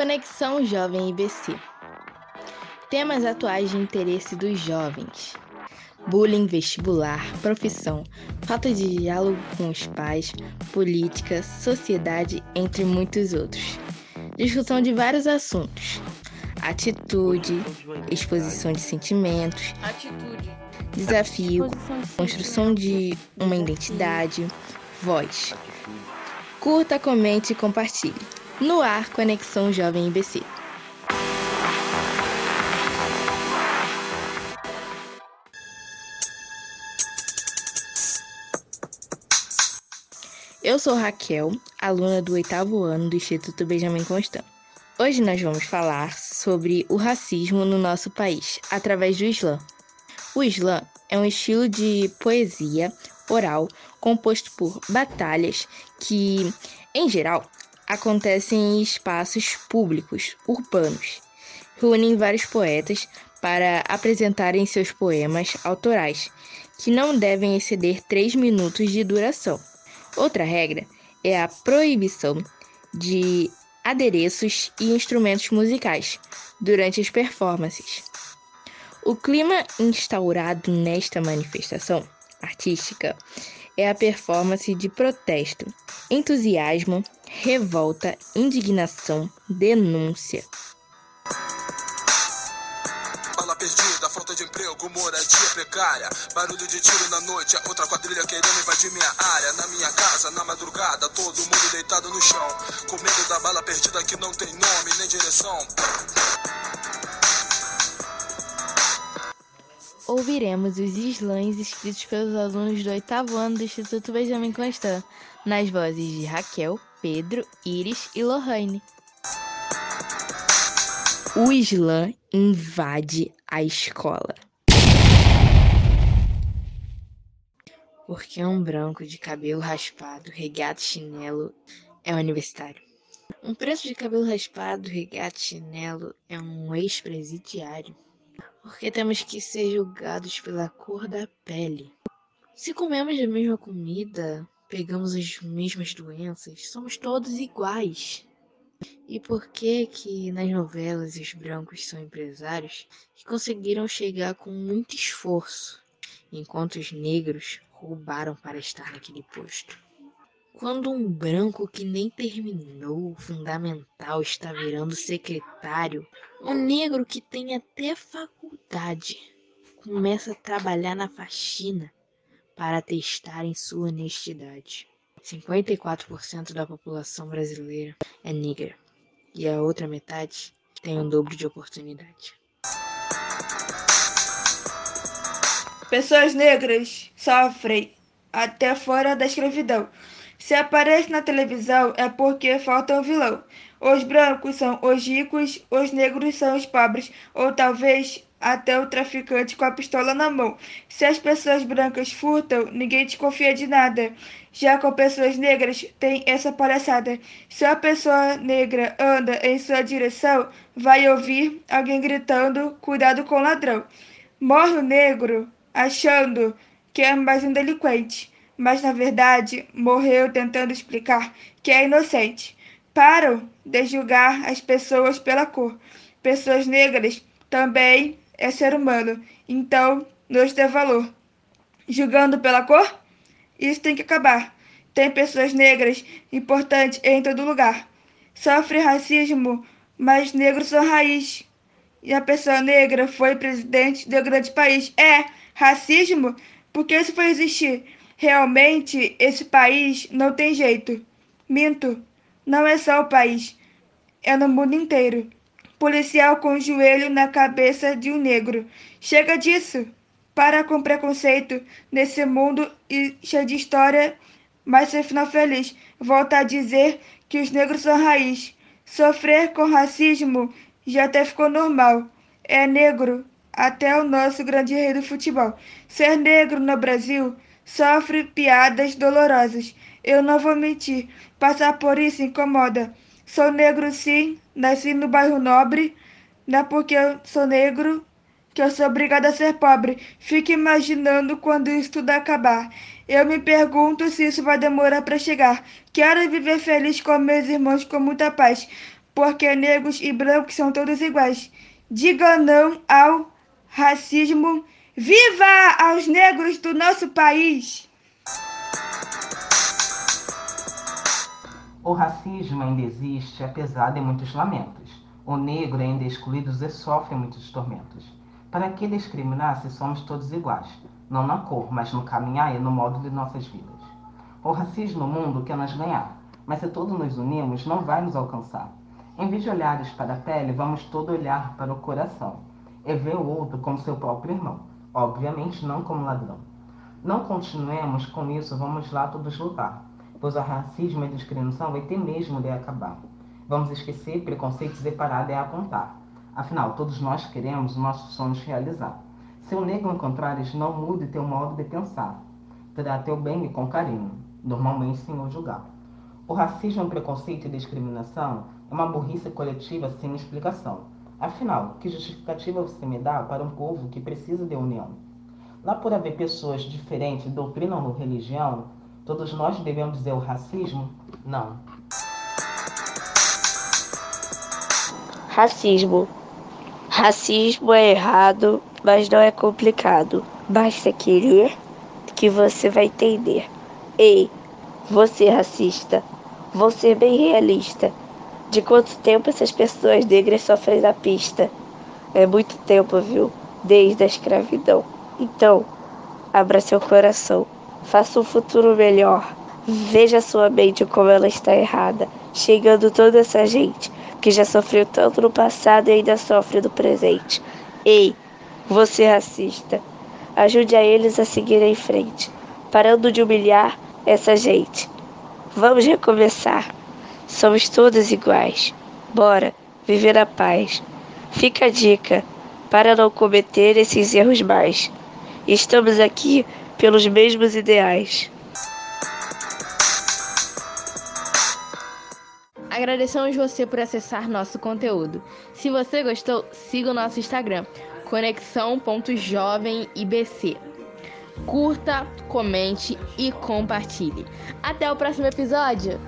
Conexão Jovem IBC. Temas atuais de interesse dos jovens: bullying vestibular, profissão, falta de diálogo com os pais, política, sociedade, entre muitos outros. Discussão de vários assuntos: atitude, exposição de sentimentos, desafio, construção de uma identidade, voz. Curta, comente e compartilhe. No ar, Conexão Jovem IBC. Eu sou Raquel, aluna do oitavo ano do Instituto Benjamin Constant. Hoje nós vamos falar sobre o racismo no nosso país, através do Islã. O Islã é um estilo de poesia oral composto por batalhas que, em geral, acontecem em espaços públicos, urbanos. Reúnem vários poetas para apresentarem seus poemas autorais, que não devem exceder três minutos de duração. Outra regra é a proibição de adereços e instrumentos musicais durante as performances. O clima instaurado nesta manifestação artística é a performance de protesto, entusiasmo, revolta, indignação, denúncia. Bala perdida, falta de emprego, moradia precária. Barulho de tiro na noite, outra quadrilha querendo invadir minha área. Na minha casa, na madrugada, todo mundo deitado no chão. Com medo da bala perdida que não tem nome nem direção. ouviremos os slams escritos pelos alunos do oitavo ano do Instituto Benjamin Constant, nas vozes de Raquel, Pedro, Iris e Lohane. O slam invade a escola. Porque um branco de cabelo raspado, regata e chinelo é universitário. Um preto de cabelo raspado, regata e chinelo é um ex-presidiário porque temos que ser julgados pela cor da pele. Se comemos a mesma comida, pegamos as mesmas doenças, somos todos iguais. E por que que nas novelas os brancos são empresários que conseguiram chegar com muito esforço, enquanto os negros roubaram para estar naquele posto? Quando um branco que nem terminou o fundamental está virando secretário, um negro que tem até faculdade começa a trabalhar na faxina para testar em sua honestidade. 54% da população brasileira é negra e a outra metade tem um dobro de oportunidade. Pessoas negras sofrem até fora da escravidão. Se aparece na televisão é porque falta um vilão. Os brancos são os ricos, os negros são os pobres, ou talvez até o traficante com a pistola na mão. Se as pessoas brancas furtam, ninguém desconfia de nada. Já com pessoas negras, tem essa palhaçada. Se a pessoa negra anda em sua direção, vai ouvir alguém gritando: cuidado com o ladrão. Morre o negro achando que é mais um delinquente mas na verdade morreu tentando explicar que é inocente. Param de julgar as pessoas pela cor. Pessoas negras também é ser humano, então nos dê valor. Julgando pela cor? Isso tem que acabar. Tem pessoas negras importantes em todo lugar. Sofre racismo, mas negros são raiz. E a pessoa negra foi presidente do grande país. É racismo? Porque isso foi existir Realmente, esse país não tem jeito. Minto, não é só o país, é no mundo inteiro. Policial com o joelho na cabeça de um negro. Chega disso! Para com preconceito nesse mundo e cheio de história, mas sem final feliz. Volta a dizer que os negros são raiz. Sofrer com racismo já até ficou normal. É negro até o nosso grande rei do futebol. Ser negro no Brasil sofre piadas dolorosas. Eu não vou mentir, passar por isso incomoda. Sou negro sim, nasci no bairro nobre, não é porque eu sou negro que eu sou obrigada a ser pobre. Fique imaginando quando isso tudo acabar. Eu me pergunto se isso vai demorar para chegar. Quero viver feliz com meus irmãos com muita paz. porque negros e brancos são todos iguais. Diga não ao racismo. Viva aos negros do nosso país! O racismo ainda existe, apesar de muitos lamentos. O negro ainda é excluído e sofre muitos tormentos. Para que discriminar se somos todos iguais? Não na cor, mas no caminhar e no modo de nossas vidas. O racismo no mundo quer nos ganhar, mas se todos nos unirmos, não vai nos alcançar. Em vez de olhares para a pele, vamos todo olhar para o coração e ver o outro como seu próprio irmão, obviamente não como ladrão. Não continuemos com isso, vamos lá todos lutar pois o racismo e a discriminação vai ter mesmo de acabar. Vamos esquecer preconceitos e parar de apontar. Afinal, todos nós queremos nossos sonhos realizar. Se o negro encontrares, não mude teu modo de pensar. Terá teu bem e com carinho, normalmente sem o julgar. O racismo, preconceito e discriminação é uma burrice coletiva sem explicação. Afinal, que justificativa você me dá para um povo que precisa de união? Lá por haver pessoas diferentes, doutrina ou religião, Todos nós devemos dizer o racismo? Não. Racismo. Racismo é errado, mas não é complicado. Basta querer que você vai entender. Ei, você racista, vou ser bem realista. De quanto tempo essas pessoas negras sofrem na pista? É muito tempo, viu? Desde a escravidão. Então, abra seu coração. Faça um futuro melhor. Veja sua mente como ela está errada, chegando toda essa gente que já sofreu tanto no passado e ainda sofre no presente. Ei, você racista, ajude a eles a seguir em frente, parando de humilhar essa gente. Vamos recomeçar. Somos todos iguais. Bora viver a paz. Fica a dica para não cometer esses erros mais. Estamos aqui pelos mesmos ideais. Agradecemos você por acessar nosso conteúdo. Se você gostou, siga o nosso Instagram, conexão.jovemibc. Curta, comente e compartilhe. Até o próximo episódio!